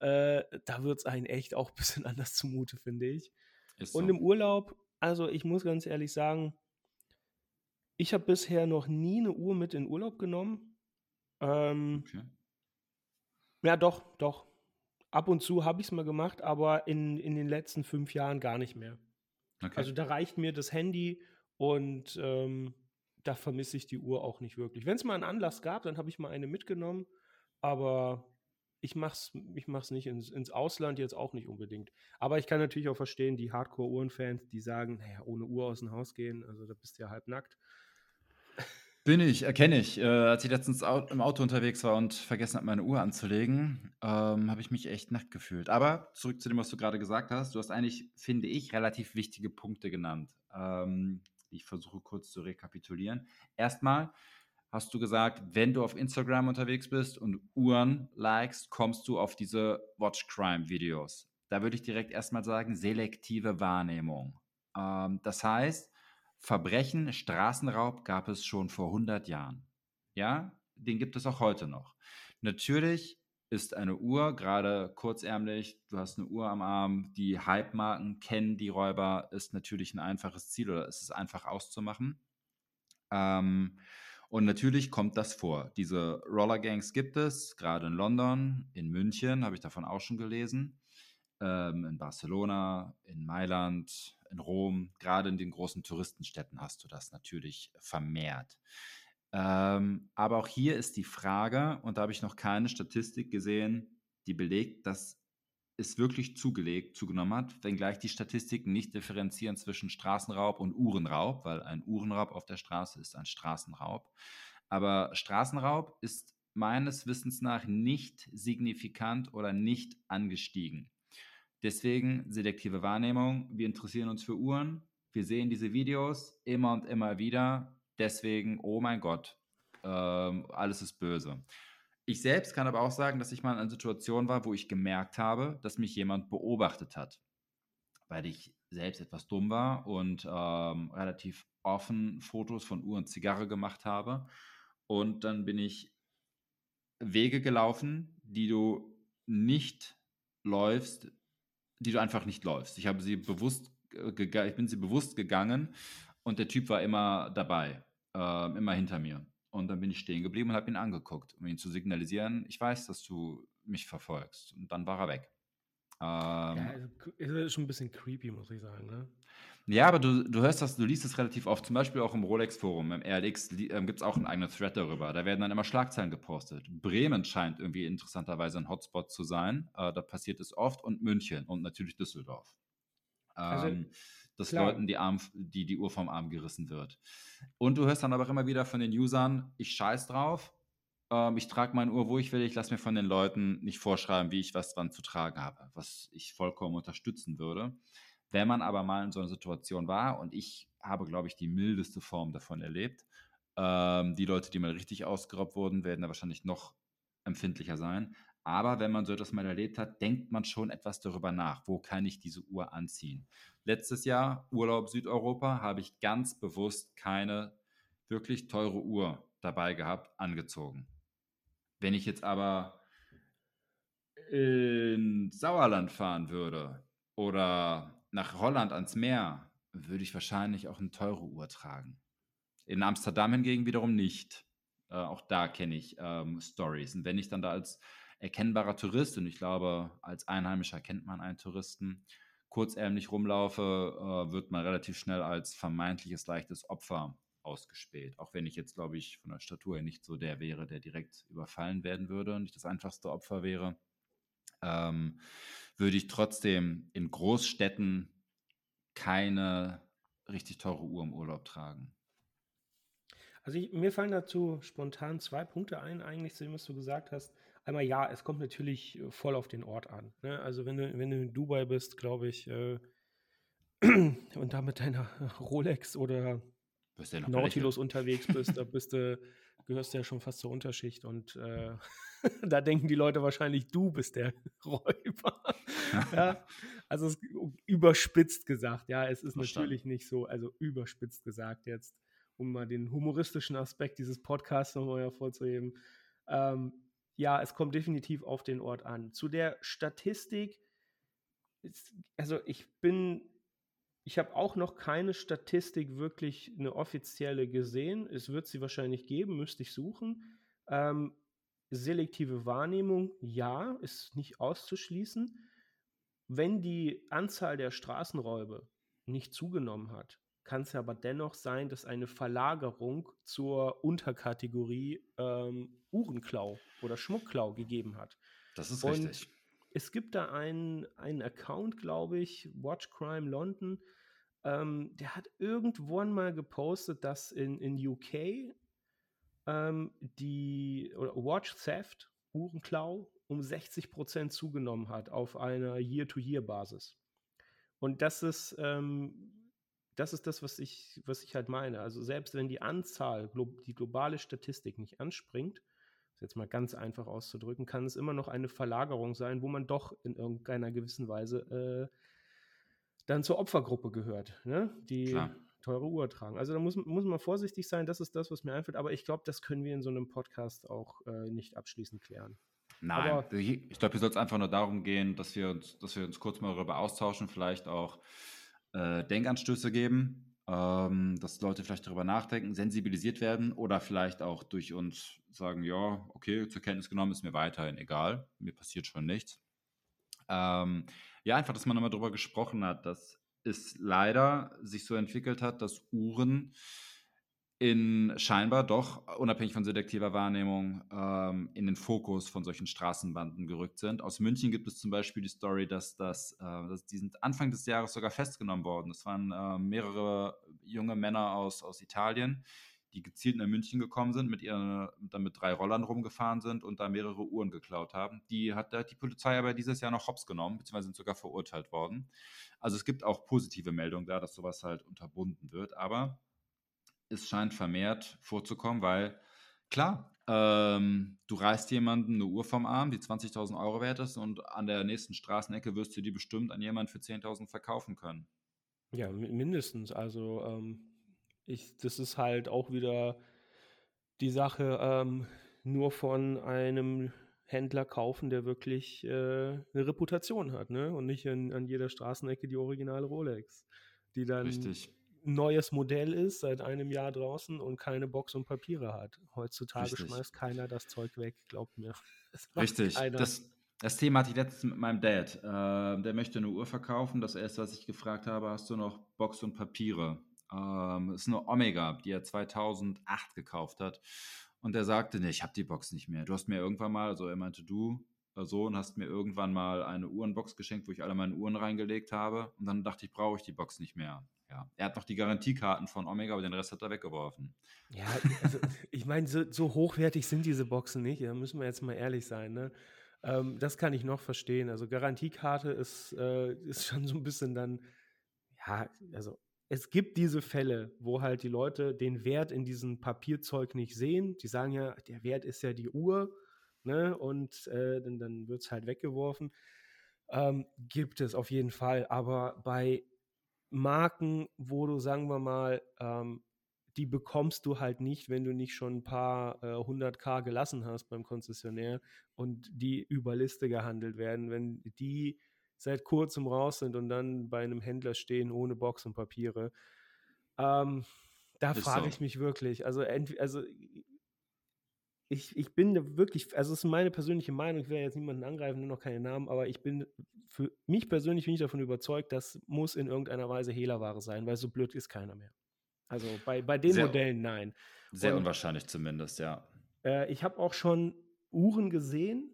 äh, da wird es einen echt auch ein bisschen anders zumute, finde ich. So. Und im Urlaub, also ich muss ganz ehrlich sagen, ich habe bisher noch nie eine Uhr mit in Urlaub genommen. Ähm, okay. Ja, doch, doch. Ab und zu habe ich es mal gemacht, aber in, in den letzten fünf Jahren gar nicht mehr. Okay. Also da reicht mir das Handy und ähm, da vermisse ich die Uhr auch nicht wirklich. Wenn es mal einen Anlass gab, dann habe ich mal eine mitgenommen, aber ich mach's, ich mach's nicht ins, ins Ausland jetzt auch nicht unbedingt. Aber ich kann natürlich auch verstehen, die Hardcore-Uhrenfans, die sagen, naja, ohne Uhr aus dem Haus gehen, also da bist du ja halb nackt. Bin ich, erkenne ich. Äh, als ich letztens im Auto unterwegs war und vergessen habe, meine Uhr anzulegen, ähm, habe ich mich echt nackt gefühlt. Aber zurück zu dem, was du gerade gesagt hast. Du hast eigentlich, finde ich, relativ wichtige Punkte genannt, ähm, ich versuche kurz zu rekapitulieren. Erstmal hast du gesagt, wenn du auf Instagram unterwegs bist und Uhren likest, kommst du auf diese Watch Crime Videos. Da würde ich direkt erstmal sagen, selektive Wahrnehmung. Ähm, das heißt, Verbrechen, Straßenraub gab es schon vor 100 Jahren. Ja, den gibt es auch heute noch. Natürlich ist eine Uhr, gerade kurzärmlich, du hast eine Uhr am Arm, die Hype-Marken kennen die Räuber, ist natürlich ein einfaches Ziel oder ist es einfach auszumachen. Ähm, und natürlich kommt das vor. Diese Roller-Gangs gibt es, gerade in London, in München, habe ich davon auch schon gelesen, ähm, in Barcelona, in Mailand, in Rom, gerade in den großen Touristenstädten hast du das natürlich vermehrt. Ähm, aber auch hier ist die Frage, und da habe ich noch keine Statistik gesehen, die belegt, dass es wirklich zugelegt, zugenommen hat, wenngleich die Statistiken nicht differenzieren zwischen Straßenraub und Uhrenraub, weil ein Uhrenraub auf der Straße ist ein Straßenraub. Aber Straßenraub ist meines Wissens nach nicht signifikant oder nicht angestiegen. Deswegen selektive Wahrnehmung. Wir interessieren uns für Uhren. Wir sehen diese Videos immer und immer wieder. Deswegen, oh mein Gott, ähm, alles ist böse. Ich selbst kann aber auch sagen, dass ich mal in einer Situation war, wo ich gemerkt habe, dass mich jemand beobachtet hat, weil ich selbst etwas dumm war und ähm, relativ offen Fotos von Uhr und Zigarre gemacht habe. Und dann bin ich Wege gelaufen, die du nicht läufst, die du einfach nicht läufst. Ich habe sie bewusst, äh, ich bin sie bewusst gegangen und der Typ war immer dabei, äh, immer hinter mir. Und dann bin ich stehen geblieben und habe ihn angeguckt, um ihn zu signalisieren, ich weiß, dass du mich verfolgst. Und dann war er weg. Ähm, ja, also, ist schon ein bisschen creepy, muss ich sagen. Ne? Ja, aber du, du hörst das, du liest es relativ oft, zum Beispiel auch im Rolex-Forum, im RLX äh, gibt es auch einen eigenen Thread darüber. Da werden dann immer Schlagzeilen gepostet. Bremen scheint irgendwie interessanterweise ein Hotspot zu sein. Äh, da passiert es oft und München und natürlich Düsseldorf. Also, ähm, dass klar. Leuten die, Arm, die, die Uhr vom Arm gerissen wird. Und du hörst dann aber immer wieder von den Usern, ich scheiß drauf, ähm, ich trage meine Uhr, wo ich will, ich lasse mir von den Leuten nicht vorschreiben, wie ich was wann zu tragen habe, was ich vollkommen unterstützen würde. Wenn man aber mal in so einer Situation war, und ich habe, glaube ich, die mildeste Form davon erlebt, ähm, die Leute, die mal richtig ausgeraubt wurden, werden da wahrscheinlich noch empfindlicher sein. Aber wenn man so etwas mal erlebt hat, denkt man schon etwas darüber nach, wo kann ich diese Uhr anziehen. Letztes Jahr, Urlaub Südeuropa, habe ich ganz bewusst keine wirklich teure Uhr dabei gehabt, angezogen. Wenn ich jetzt aber in Sauerland fahren würde oder nach Holland ans Meer würde ich wahrscheinlich auch eine teure Uhr tragen. In Amsterdam hingegen wiederum nicht. Äh, auch da kenne ich ähm, Stories. Und wenn ich dann da als erkennbarer Tourist, und ich glaube, als Einheimischer kennt man einen Touristen, kurzärmlich rumlaufe, äh, wird man relativ schnell als vermeintliches leichtes Opfer ausgespäht. Auch wenn ich jetzt, glaube ich, von der Statur her nicht so der wäre, der direkt überfallen werden würde und nicht das einfachste Opfer wäre, ähm, würde ich trotzdem in Großstädten keine richtig teure Uhr im Urlaub tragen. Also ich, mir fallen dazu spontan zwei Punkte ein, eigentlich zu dem, was du gesagt hast. Einmal ja, es kommt natürlich äh, voll auf den Ort an. Ne? Also wenn du, wenn du in Dubai bist, glaube ich, äh, und da mit deiner Rolex oder ja Nautilus unterwegs bist, da bist du, gehörst du ja schon fast zur Unterschicht und äh, da denken die Leute wahrscheinlich, du bist der Räuber. ja, also es, überspitzt gesagt, ja, es ist Verstanden. natürlich nicht so, also überspitzt gesagt jetzt, um mal den humoristischen Aspekt dieses Podcasts nochmal hervorzuheben. Ähm, ja, es kommt definitiv auf den Ort an. Zu der Statistik, ist, also ich bin, ich habe auch noch keine Statistik wirklich eine offizielle gesehen. Es wird sie wahrscheinlich geben, müsste ich suchen. Ähm, selektive Wahrnehmung, ja, ist nicht auszuschließen. Wenn die Anzahl der Straßenräube nicht zugenommen hat, kann es aber dennoch sein, dass eine Verlagerung zur Unterkategorie ähm, Uhrenklau oder Schmuckklau gegeben hat. Das ist Und richtig. Es gibt da einen, einen Account, glaube ich, Watch Crime London, ähm, der hat irgendwann mal gepostet, dass in, in UK ähm, die Watch Theft, Uhrenklau, um 60 Prozent zugenommen hat auf einer Year-to-Year-Basis. Und das ist, ähm, das ist das, was ich, was ich halt meine. Also selbst wenn die Anzahl, die globale Statistik nicht anspringt, jetzt mal ganz einfach auszudrücken, kann es immer noch eine Verlagerung sein, wo man doch in irgendeiner gewissen Weise äh, dann zur Opfergruppe gehört, ne? die Klar teure Uhr tragen. Also da muss, muss man vorsichtig sein, das ist das, was mir einfällt, aber ich glaube, das können wir in so einem Podcast auch äh, nicht abschließend klären. Nein, aber, ich glaube, hier soll es einfach nur darum gehen, dass wir uns, dass wir uns kurz mal darüber austauschen, vielleicht auch äh, Denkanstöße geben, ähm, dass Leute vielleicht darüber nachdenken, sensibilisiert werden oder vielleicht auch durch uns sagen, ja, okay, zur Kenntnis genommen ist mir weiterhin egal, mir passiert schon nichts. Ähm, ja, einfach, dass man nochmal darüber gesprochen hat, dass es leider sich so entwickelt hat, dass Uhren in scheinbar doch, unabhängig von selektiver Wahrnehmung, ähm, in den Fokus von solchen Straßenbanden gerückt sind. Aus München gibt es zum Beispiel die Story, dass, das, äh, dass die sind Anfang des Jahres sogar festgenommen worden. Das waren äh, mehrere junge Männer aus, aus Italien, die gezielt nach München gekommen sind, mit ihren, dann mit drei Rollern rumgefahren sind und da mehrere Uhren geklaut haben. Die hat, hat die Polizei aber dieses Jahr noch hops genommen, beziehungsweise sind sogar verurteilt worden. Also es gibt auch positive Meldungen da, dass sowas halt unterbunden wird, aber es scheint vermehrt vorzukommen, weil klar, ähm, du reißt jemanden eine Uhr vom Arm, die 20.000 Euro wert ist und an der nächsten Straßenecke wirst du die bestimmt an jemanden für 10.000 verkaufen können. Ja, mindestens. Also ähm, ich, das ist halt auch wieder die Sache, ähm, nur von einem Händler kaufen, der wirklich äh, eine Reputation hat, ne? Und nicht in, an jeder Straßenecke die originale Rolex, die dann Richtig. Neues Modell ist, seit einem Jahr draußen und keine Box und Papiere hat. Heutzutage Richtig. schmeißt keiner das Zeug weg, glaubt mir. Richtig. Das, das Thema hatte ich letztens mit meinem Dad. Äh, der möchte eine Uhr verkaufen. Das erste, was ich gefragt habe, hast du noch Box und Papiere? Ähm, das ist eine Omega, die er 2008 gekauft hat. Und er sagte, nee, ich habe die Box nicht mehr. Du hast mir irgendwann mal, also er meinte, du, Sohn, hast mir irgendwann mal eine Uhrenbox geschenkt, wo ich alle meine Uhren reingelegt habe. Und dann dachte ich, brauche ich die Box nicht mehr. Ja, er hat noch die Garantiekarten von Omega, aber den Rest hat er weggeworfen. Ja, also ich meine, so, so, hochwertig sind diese Boxen nicht. Da müssen wir jetzt mal ehrlich sein. Ne? Ähm, das kann ich noch verstehen. Also Garantiekarte ist, äh, ist schon so ein bisschen dann, ja, also es gibt diese Fälle, wo halt die Leute den Wert in diesem Papierzeug nicht sehen. Die sagen ja, der Wert ist ja die Uhr, ne? Und äh, dann, dann wird es halt weggeworfen. Ähm, gibt es auf jeden Fall. Aber bei Marken, wo du, sagen wir mal, ähm, die bekommst du halt nicht, wenn du nicht schon ein paar äh, 100k gelassen hast beim Konzessionär und die über Liste gehandelt werden. Wenn die seit kurzem raus sind und dann bei einem Händler stehen ohne Box und Papiere. Ähm, da frage ich mich wirklich. Also, also ich, ich bin wirklich, also es ist meine persönliche Meinung, ich werde jetzt niemanden angreifen, nur noch keine Namen, aber ich bin, für mich persönlich bin ich davon überzeugt, das muss in irgendeiner Weise Hehlerware sein, weil so blöd ist keiner mehr. Also bei, bei den sehr, Modellen nein. Sehr Und, unwahrscheinlich zumindest, ja. Äh, ich habe auch schon Uhren gesehen.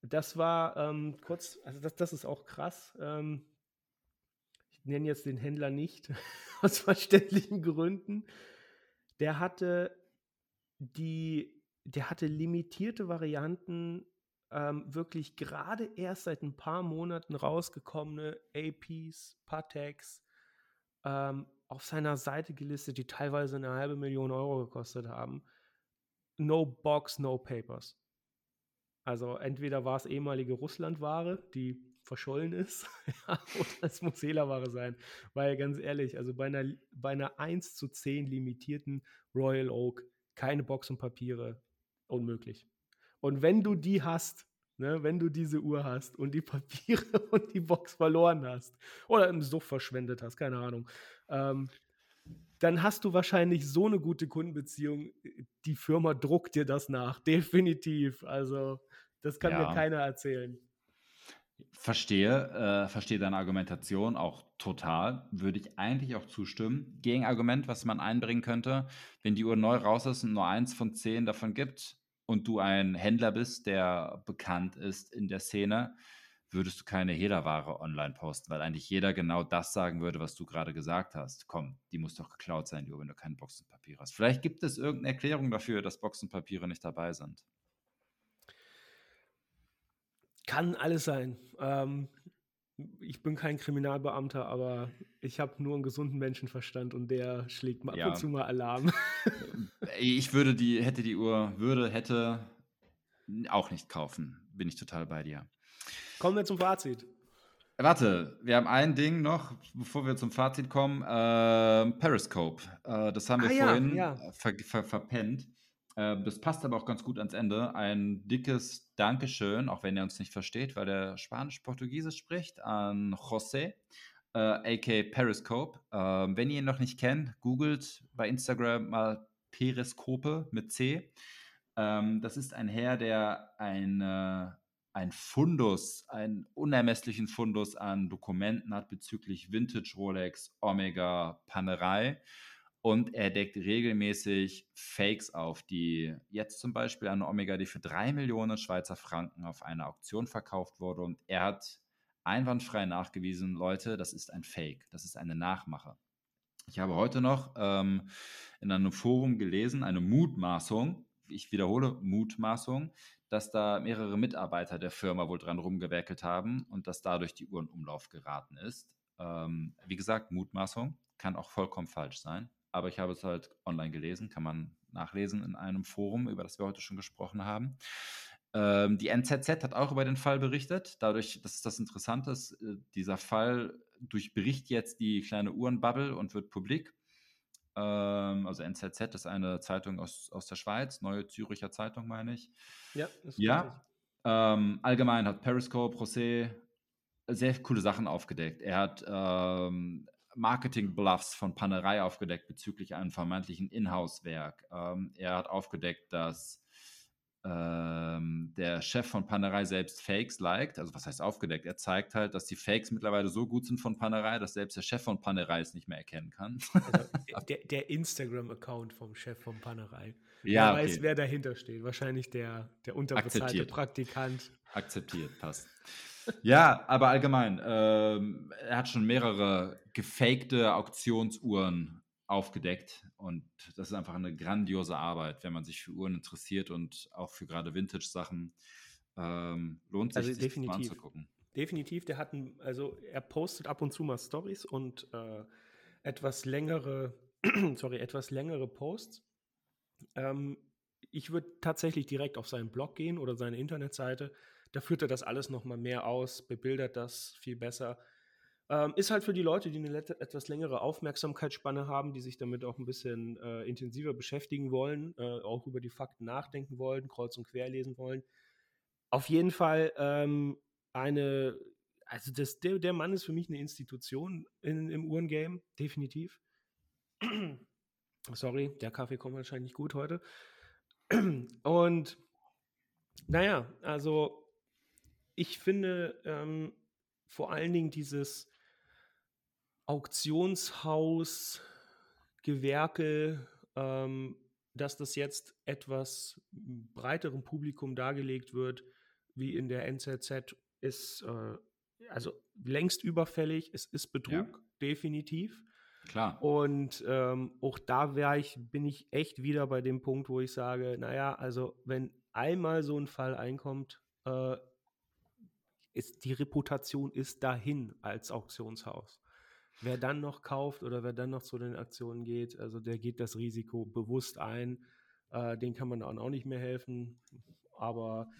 Das war ähm, kurz, also das, das ist auch krass. Ähm, ich nenne jetzt den Händler nicht, aus verständlichen Gründen. Der hatte die der hatte limitierte Varianten, ähm, wirklich gerade erst seit ein paar Monaten rausgekommene APs, Pateks ähm, auf seiner Seite gelistet, die teilweise eine halbe Million Euro gekostet haben. No Box, no Papers. Also entweder war es ehemalige Russlandware, die verschollen ist, oder es muss Hehlerware sein. Weil ganz ehrlich, also bei einer, bei einer 1 zu 10 limitierten Royal Oak keine Box und Papiere, unmöglich. Und wenn du die hast, ne, wenn du diese Uhr hast und die Papiere und die Box verloren hast oder im Such verschwendet hast, keine Ahnung, ähm, dann hast du wahrscheinlich so eine gute Kundenbeziehung. Die Firma druckt dir das nach, definitiv. Also, das kann ja. mir keiner erzählen. Verstehe, äh, verstehe deine Argumentation auch total. Würde ich eigentlich auch zustimmen. Gegenargument, was man einbringen könnte, wenn die Uhr neu raus ist und nur eins von zehn davon gibt und du ein Händler bist, der bekannt ist in der Szene, würdest du keine Hehlerware online posten, weil eigentlich jeder genau das sagen würde, was du gerade gesagt hast. Komm, die muss doch geklaut sein, die Uhr, wenn du kein Boxenpapier hast. Vielleicht gibt es irgendeine Erklärung dafür, dass Boxenpapiere nicht dabei sind. Kann alles sein. Ähm, ich bin kein Kriminalbeamter, aber ich habe nur einen gesunden Menschenverstand und der schlägt mal ja. ab und zu mal Alarm. ich würde die, hätte die Uhr, würde, hätte auch nicht kaufen. Bin ich total bei dir. Kommen wir zum Fazit. Warte, wir haben ein Ding noch, bevor wir zum Fazit kommen. Äh, Periscope. Äh, das haben wir ah, vorhin ja, ja. Ver ver verpennt. Äh, das passt aber auch ganz gut ans Ende. Ein dickes Dankeschön, auch wenn er uns nicht versteht, weil er Spanisch-Portugiesisch spricht, an José, äh, aka Periscope. Äh, wenn ihr ihn noch nicht kennt, googelt bei Instagram mal Periskope mit C. Ähm, das ist ein Herr, der ein, äh, ein Fundus, einen unermesslichen Fundus an Dokumenten hat bezüglich Vintage Rolex, Omega, Panerei und er deckt regelmäßig Fakes auf, die jetzt zum Beispiel eine Omega, die für drei Millionen Schweizer Franken auf einer Auktion verkauft wurde. Und er hat einwandfrei nachgewiesen, Leute, das ist ein Fake, das ist eine Nachmache. Ich habe heute noch ähm, in einem Forum gelesen, eine Mutmaßung, ich wiederhole Mutmaßung, dass da mehrere Mitarbeiter der Firma wohl dran rumgewerkelt haben und dass dadurch die Uhr in Umlauf geraten ist. Ähm, wie gesagt, Mutmaßung kann auch vollkommen falsch sein aber ich habe es halt online gelesen, kann man nachlesen in einem Forum, über das wir heute schon gesprochen haben. Ähm, die NZZ hat auch über den Fall berichtet. Dadurch, das ist das Interessante, ist, äh, dieser Fall durchbricht jetzt die kleine Uhrenbubble und wird publik. Ähm, also NZZ ist eine Zeitung aus, aus der Schweiz, Neue Züricher Zeitung, meine ich. Ja, ist ja. Ähm, allgemein hat Periscope, José sehr coole Sachen aufgedeckt. Er hat ähm, Marketing-Bluffs von Panerei aufgedeckt bezüglich einem vermeintlichen Inhouse-Werk. Ähm, er hat aufgedeckt, dass ähm, der Chef von Panerei selbst Fakes liked. Also was heißt aufgedeckt? Er zeigt halt, dass die Fakes mittlerweile so gut sind von Panerei, dass selbst der Chef von Panerei es nicht mehr erkennen kann. Also der, der Instagram-Account vom Chef von Panerei. Ja, wer okay. weiß, wer dahinter steht. Wahrscheinlich der, der unterbezahlte Akzeptiert. Praktikant. Akzeptiert, passt ja, aber allgemein, ähm, er hat schon mehrere gefakte Auktionsuhren aufgedeckt und das ist einfach eine grandiose Arbeit, wenn man sich für Uhren interessiert und auch für gerade Vintage-Sachen. Ähm, lohnt sich, also sich mal anzugucken. Definitiv, der hat, ein, also er postet ab und zu mal Stories und äh, etwas längere, sorry, etwas längere Posts. Ähm, ich würde tatsächlich direkt auf seinen Blog gehen oder seine Internetseite da führt er das alles nochmal mehr aus, bebildert das viel besser. Ähm, ist halt für die Leute, die eine etwas längere Aufmerksamkeitsspanne haben, die sich damit auch ein bisschen äh, intensiver beschäftigen wollen, äh, auch über die Fakten nachdenken wollen, kreuz und quer lesen wollen. Auf jeden Fall ähm, eine, also das, der, der Mann ist für mich eine Institution in, im Uhrengame, definitiv. Sorry, der Kaffee kommt wahrscheinlich gut heute. Und naja, also ich finde ähm, vor allen Dingen dieses Auktionshaus, Gewerke, ähm, dass das jetzt etwas breiterem Publikum dargelegt wird, wie in der NZZ, ist äh, also längst überfällig. Es ist Betrug, ja. definitiv. Klar. Und ähm, auch da ich, bin ich echt wieder bei dem Punkt, wo ich sage, naja, also wenn einmal so ein Fall einkommt, äh, ist die Reputation ist dahin als Auktionshaus. Wer dann noch kauft oder wer dann noch zu den Aktionen geht, also der geht das Risiko bewusst ein. Äh, den kann man dann auch nicht mehr helfen. Aber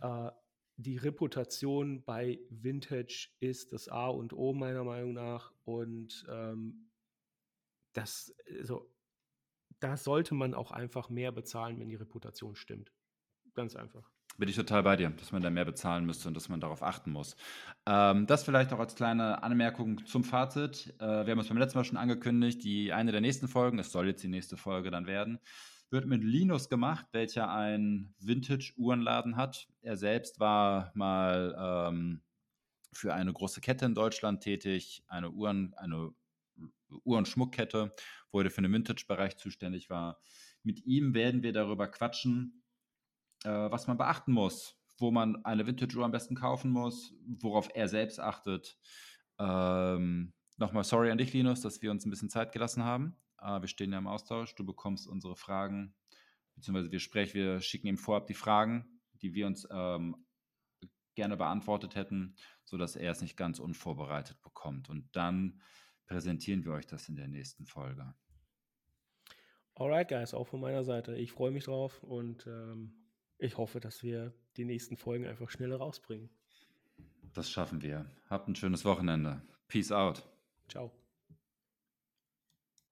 äh, die Reputation bei Vintage ist das A und O meiner Meinung nach. Und ähm, das, also, da sollte man auch einfach mehr bezahlen, wenn die Reputation stimmt. Ganz einfach. Bin ich total bei dir, dass man da mehr bezahlen müsste und dass man darauf achten muss. Ähm, das vielleicht auch als kleine Anmerkung zum Fazit. Äh, wir haben es beim letzten Mal schon angekündigt, die eine der nächsten Folgen, es soll jetzt die nächste Folge dann werden, wird mit Linus gemacht, welcher einen Vintage-Uhrenladen hat. Er selbst war mal ähm, für eine große Kette in Deutschland tätig, eine Uhren, eine Uhr- wo er für den Vintage-Bereich zuständig war. Mit ihm werden wir darüber quatschen, äh, was man beachten muss, wo man eine Vintage-Uhr am besten kaufen muss, worauf er selbst achtet. Ähm, Nochmal sorry an dich, Linus, dass wir uns ein bisschen Zeit gelassen haben. Äh, wir stehen ja im Austausch. Du bekommst unsere Fragen, beziehungsweise wir sprechen, wir schicken ihm vorab die Fragen, die wir uns ähm, gerne beantwortet hätten, sodass er es nicht ganz unvorbereitet bekommt. Und dann präsentieren wir euch das in der nächsten Folge. Alright, guys, auch von meiner Seite. Ich freue mich drauf und ähm, ich hoffe, dass wir die nächsten Folgen einfach schneller rausbringen. Das schaffen wir. Habt ein schönes Wochenende. Peace out. Ciao.